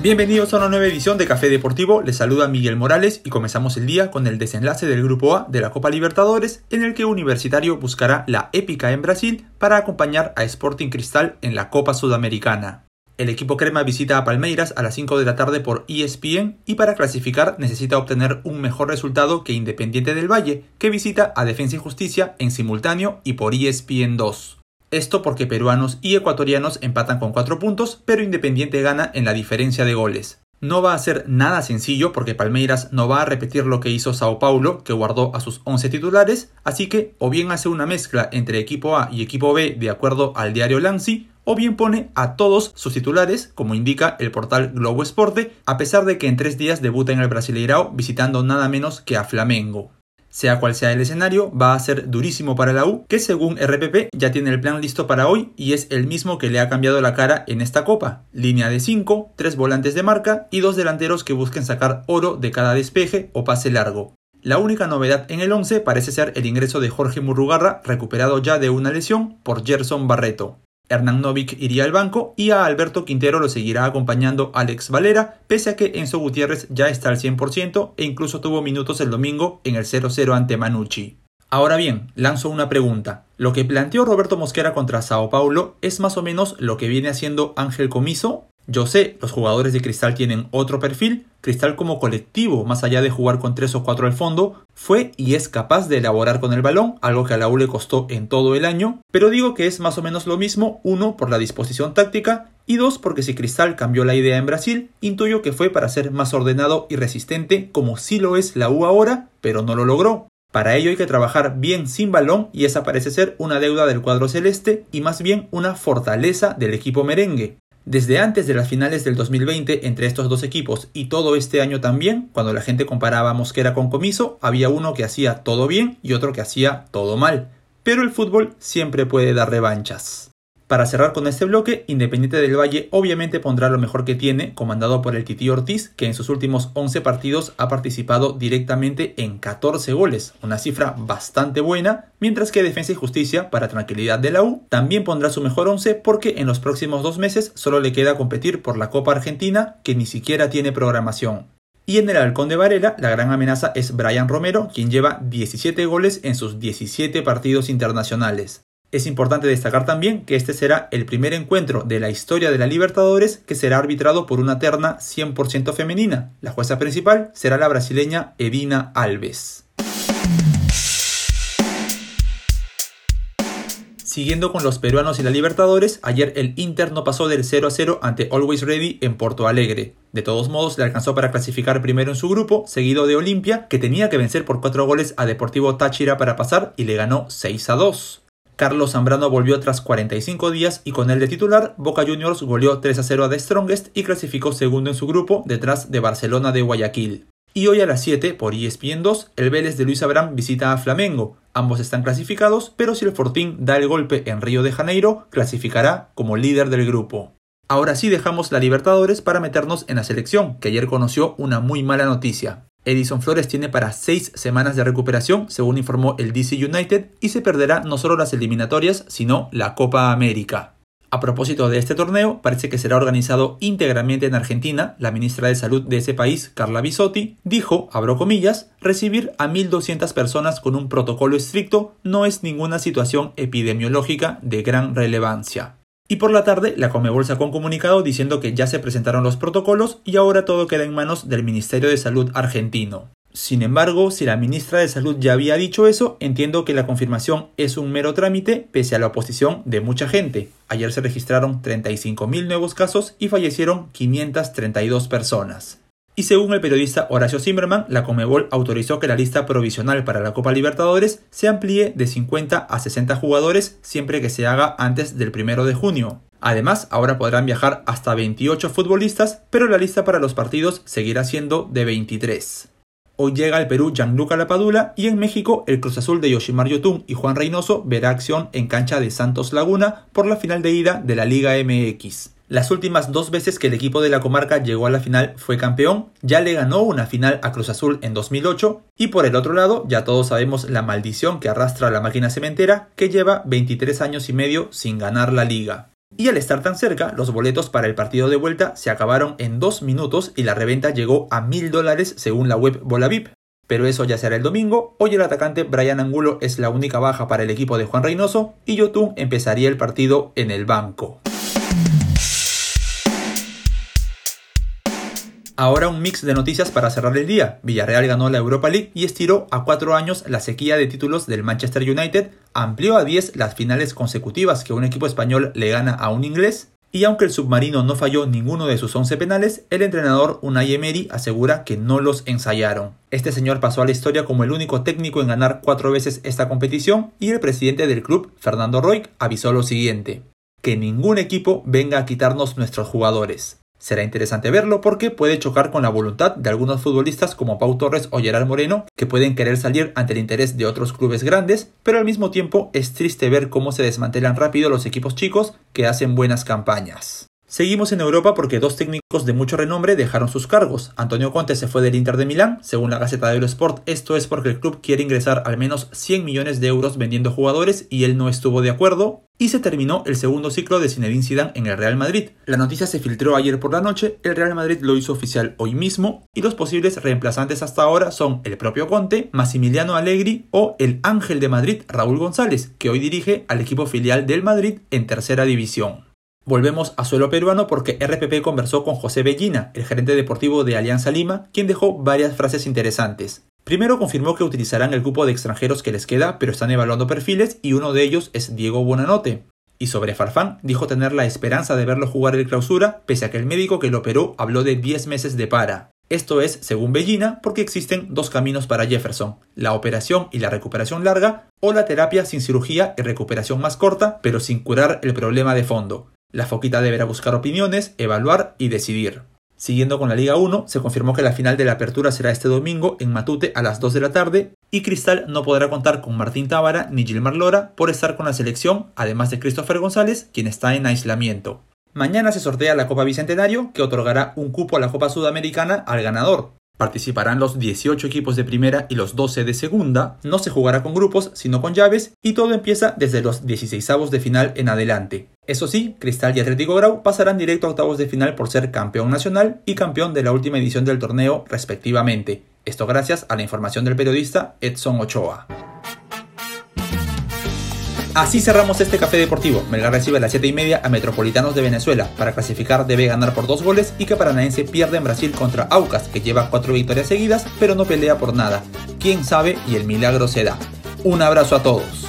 Bienvenidos a una nueva edición de Café Deportivo, les saluda Miguel Morales y comenzamos el día con el desenlace del Grupo A de la Copa Libertadores en el que Universitario buscará la épica en Brasil para acompañar a Sporting Cristal en la Copa Sudamericana. El equipo crema visita a Palmeiras a las 5 de la tarde por ESPN y para clasificar necesita obtener un mejor resultado que Independiente del Valle, que visita a Defensa y Justicia en simultáneo y por ESPN 2. Esto porque peruanos y ecuatorianos empatan con 4 puntos, pero Independiente gana en la diferencia de goles. No va a ser nada sencillo porque Palmeiras no va a repetir lo que hizo Sao Paulo, que guardó a sus 11 titulares, así que o bien hace una mezcla entre equipo A y equipo B de acuerdo al diario Lancy, o bien pone a todos sus titulares, como indica el portal Globo Esporte, a pesar de que en tres días debuta en el Brasileirao visitando nada menos que a Flamengo. Sea cual sea el escenario, va a ser durísimo para la U, que según RPP ya tiene el plan listo para hoy y es el mismo que le ha cambiado la cara en esta copa. Línea de 5, 3 volantes de marca y dos delanteros que busquen sacar oro de cada despeje o pase largo. La única novedad en el 11 parece ser el ingreso de Jorge Murrugarra, recuperado ya de una lesión, por Gerson Barreto. Hernán Novik iría al banco y a Alberto Quintero lo seguirá acompañando Alex Valera, pese a que Enzo Gutiérrez ya está al 100% e incluso tuvo minutos el domingo en el 0-0 ante Manucci. Ahora bien, lanzo una pregunta. ¿Lo que planteó Roberto Mosquera contra Sao Paulo es más o menos lo que viene haciendo Ángel Comiso? Yo sé, los jugadores de Cristal tienen otro perfil, Cristal como colectivo, más allá de jugar con tres o cuatro al fondo, fue y es capaz de elaborar con el balón, algo que a la U le costó en todo el año, pero digo que es más o menos lo mismo, uno, por la disposición táctica, y dos, porque si Cristal cambió la idea en Brasil, intuyo que fue para ser más ordenado y resistente, como sí lo es la U ahora, pero no lo logró. Para ello hay que trabajar bien sin balón y esa parece ser una deuda del cuadro celeste y más bien una fortaleza del equipo merengue. Desde antes de las finales del 2020 entre estos dos equipos y todo este año también, cuando la gente comparaba Mosquera con Comiso, había uno que hacía todo bien y otro que hacía todo mal. Pero el fútbol siempre puede dar revanchas. Para cerrar con este bloque, Independiente del Valle obviamente pondrá lo mejor que tiene, comandado por el Titi Ortiz, que en sus últimos 11 partidos ha participado directamente en 14 goles, una cifra bastante buena, mientras que Defensa y Justicia, para tranquilidad de la U, también pondrá su mejor 11 porque en los próximos dos meses solo le queda competir por la Copa Argentina, que ni siquiera tiene programación. Y en el Halcón de Varela, la gran amenaza es Brian Romero, quien lleva 17 goles en sus 17 partidos internacionales. Es importante destacar también que este será el primer encuentro de la historia de la Libertadores que será arbitrado por una terna 100% femenina. La jueza principal será la brasileña Edina Alves. Siguiendo con los peruanos y la Libertadores, ayer el Inter no pasó del 0 a 0 ante Always Ready en Porto Alegre. De todos modos, le alcanzó para clasificar primero en su grupo, seguido de Olimpia, que tenía que vencer por 4 goles a Deportivo Táchira para pasar y le ganó 6 a 2. Carlos Zambrano volvió tras 45 días y con el de titular, Boca Juniors goleó 3 a 0 a The Strongest y clasificó segundo en su grupo detrás de Barcelona de Guayaquil. Y hoy a las 7 por ESPN 2, el Vélez de Luis Abraham visita a Flamengo. Ambos están clasificados, pero si el Fortín da el golpe en Río de Janeiro, clasificará como líder del grupo. Ahora sí dejamos la Libertadores para meternos en la selección, que ayer conoció una muy mala noticia. Edison Flores tiene para seis semanas de recuperación, según informó el DC United, y se perderá no solo las eliminatorias, sino la Copa América. A propósito de este torneo, parece que será organizado íntegramente en Argentina. La ministra de Salud de ese país, Carla Bisotti, dijo, abro comillas, recibir a 1.200 personas con un protocolo estricto no es ninguna situación epidemiológica de gran relevancia. Y por la tarde, la Comebol sacó un comunicado diciendo que ya se presentaron los protocolos y ahora todo queda en manos del Ministerio de Salud argentino. Sin embargo, si la ministra de Salud ya había dicho eso, entiendo que la confirmación es un mero trámite pese a la oposición de mucha gente. Ayer se registraron 35.000 nuevos casos y fallecieron 532 personas. Y según el periodista Horacio Zimmerman, la Comebol autorizó que la lista provisional para la Copa Libertadores se amplíe de 50 a 60 jugadores siempre que se haga antes del 1 de junio. Además, ahora podrán viajar hasta 28 futbolistas, pero la lista para los partidos seguirá siendo de 23. Hoy llega al Perú Gianluca Lapadula y en México el Cruz Azul de Yoshimar Yotun y Juan Reynoso verá acción en cancha de Santos Laguna por la final de ida de la Liga MX. Las últimas dos veces que el equipo de la comarca llegó a la final fue campeón, ya le ganó una final a Cruz Azul en 2008 y por el otro lado ya todos sabemos la maldición que arrastra la máquina cementera que lleva 23 años y medio sin ganar la liga. Y al estar tan cerca, los boletos para el partido de vuelta se acabaron en dos minutos y la reventa llegó a mil dólares según la web Bolavip. Pero eso ya será el domingo. Hoy el atacante Brian Angulo es la única baja para el equipo de Juan Reynoso y Yotun empezaría el partido en el banco. Ahora un mix de noticias para cerrar el día. Villarreal ganó la Europa League y estiró a cuatro años la sequía de títulos del Manchester United, amplió a 10 las finales consecutivas que un equipo español le gana a un inglés, y aunque el submarino no falló ninguno de sus 11 penales, el entrenador Unai Emery asegura que no los ensayaron. Este señor pasó a la historia como el único técnico en ganar cuatro veces esta competición y el presidente del club, Fernando Roy, avisó lo siguiente. Que ningún equipo venga a quitarnos nuestros jugadores. Será interesante verlo porque puede chocar con la voluntad de algunos futbolistas como Pau Torres o Gerard Moreno, que pueden querer salir ante el interés de otros clubes grandes, pero al mismo tiempo es triste ver cómo se desmantelan rápido los equipos chicos que hacen buenas campañas. Seguimos en Europa porque dos técnicos de mucho renombre dejaron sus cargos. Antonio Conte se fue del Inter de Milán, según la Gaceta de Sport, esto es porque el club quiere ingresar al menos 100 millones de euros vendiendo jugadores y él no estuvo de acuerdo. Y se terminó el segundo ciclo de Zinedine Zidane en el Real Madrid. La noticia se filtró ayer por la noche, el Real Madrid lo hizo oficial hoy mismo y los posibles reemplazantes hasta ahora son el propio Conte, Massimiliano Allegri o el Ángel de Madrid Raúl González, que hoy dirige al equipo filial del Madrid en tercera división. Volvemos a suelo peruano porque RPP conversó con José Bellina, el gerente deportivo de Alianza Lima, quien dejó varias frases interesantes. Primero confirmó que utilizarán el grupo de extranjeros que les queda, pero están evaluando perfiles y uno de ellos es Diego Buenanote. Y sobre Farfán, dijo tener la esperanza de verlo jugar el clausura, pese a que el médico que lo operó habló de 10 meses de para. Esto es, según Bellina, porque existen dos caminos para Jefferson, la operación y la recuperación larga, o la terapia sin cirugía y recuperación más corta, pero sin curar el problema de fondo. La Foquita deberá buscar opiniones, evaluar y decidir. Siguiendo con la Liga 1, se confirmó que la final de la apertura será este domingo en Matute a las 2 de la tarde y Cristal no podrá contar con Martín Tábara ni Gilmar Lora por estar con la selección, además de Christopher González, quien está en aislamiento. Mañana se sortea la Copa Bicentenario, que otorgará un cupo a la Copa Sudamericana al ganador. Participarán los 18 equipos de primera y los 12 de segunda, no se jugará con grupos, sino con llaves, y todo empieza desde los 16avos de final en adelante. Eso sí, Cristal y Atlético Grau pasarán directo a octavos de final por ser campeón nacional y campeón de la última edición del torneo, respectivamente. Esto gracias a la información del periodista Edson Ochoa. Así cerramos este café deportivo. Melgar recibe a las 7 y media a Metropolitanos de Venezuela. Para clasificar debe ganar por dos goles y que Paranaense pierde en Brasil contra Aucas, que lleva cuatro victorias seguidas, pero no pelea por nada. Quién sabe y el milagro se da. Un abrazo a todos.